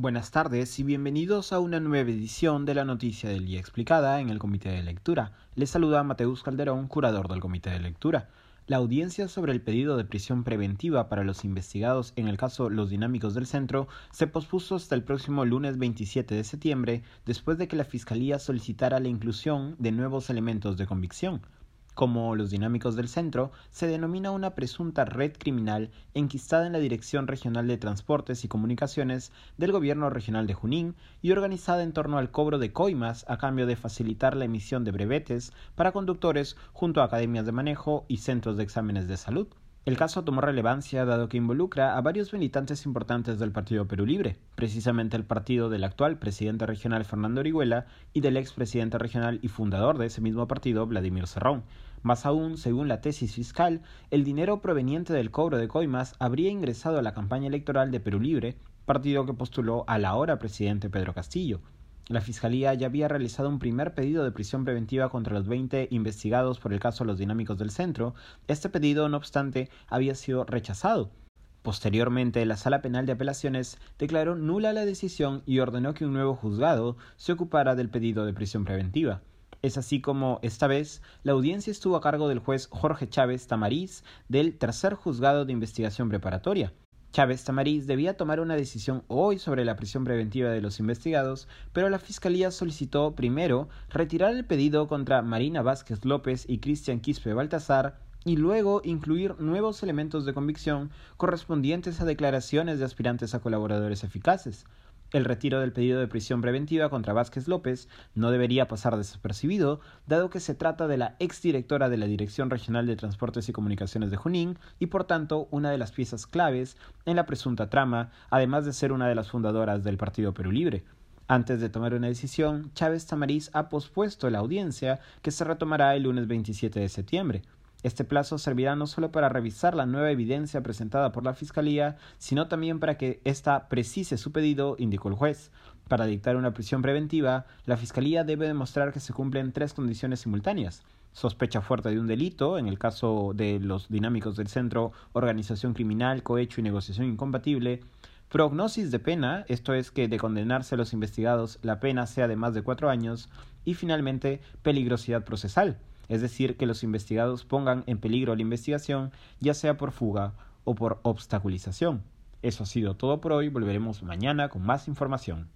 Buenas tardes y bienvenidos a una nueva edición de la Noticia del Día Explicada en el Comité de Lectura. Les saluda Mateus Calderón, curador del Comité de Lectura. La audiencia sobre el pedido de prisión preventiva para los investigados en el caso Los Dinámicos del Centro se pospuso hasta el próximo lunes 27 de septiembre después de que la Fiscalía solicitara la inclusión de nuevos elementos de convicción como los dinámicos del centro, se denomina una presunta red criminal enquistada en la Dirección Regional de Transportes y Comunicaciones del Gobierno Regional de Junín y organizada en torno al cobro de coimas a cambio de facilitar la emisión de brevetes para conductores junto a academias de manejo y centros de exámenes de salud. El caso tomó relevancia dado que involucra a varios militantes importantes del Partido Perú Libre, precisamente el partido del actual presidente regional Fernando Orihuela y del ex presidente regional y fundador de ese mismo partido Vladimir Serrón. Más aún, según la tesis fiscal, el dinero proveniente del cobro de coimas habría ingresado a la campaña electoral de Perú Libre, partido que postuló al ahora presidente Pedro Castillo. La Fiscalía ya había realizado un primer pedido de prisión preventiva contra los 20 investigados por el caso Los Dinámicos del Centro. Este pedido, no obstante, había sido rechazado. Posteriormente, la Sala Penal de Apelaciones declaró nula la decisión y ordenó que un nuevo juzgado se ocupara del pedido de prisión preventiva. Es así como, esta vez, la audiencia estuvo a cargo del juez Jorge Chávez Tamariz del Tercer Juzgado de Investigación Preparatoria. Chávez Tamariz debía tomar una decisión hoy sobre la prisión preventiva de los investigados, pero la Fiscalía solicitó primero retirar el pedido contra Marina Vázquez López y Cristian Quispe Baltasar y luego incluir nuevos elementos de convicción correspondientes a declaraciones de aspirantes a colaboradores eficaces. El retiro del pedido de prisión preventiva contra Vázquez López no debería pasar desapercibido, dado que se trata de la exdirectora de la Dirección Regional de Transportes y Comunicaciones de Junín y por tanto una de las piezas claves en la presunta trama, además de ser una de las fundadoras del Partido Perú Libre. Antes de tomar una decisión, Chávez Tamariz ha pospuesto la audiencia que se retomará el lunes 27 de septiembre. Este plazo servirá no solo para revisar la nueva evidencia presentada por la Fiscalía, sino también para que ésta precise su pedido, indicó el juez. Para dictar una prisión preventiva, la Fiscalía debe demostrar que se cumplen tres condiciones simultáneas. Sospecha fuerte de un delito, en el caso de los dinámicos del centro, organización criminal, cohecho y negociación incompatible. Prognosis de pena, esto es que de condenarse a los investigados la pena sea de más de cuatro años. Y finalmente, peligrosidad procesal es decir, que los investigados pongan en peligro la investigación, ya sea por fuga o por obstaculización. Eso ha sido todo por hoy, volveremos mañana con más información.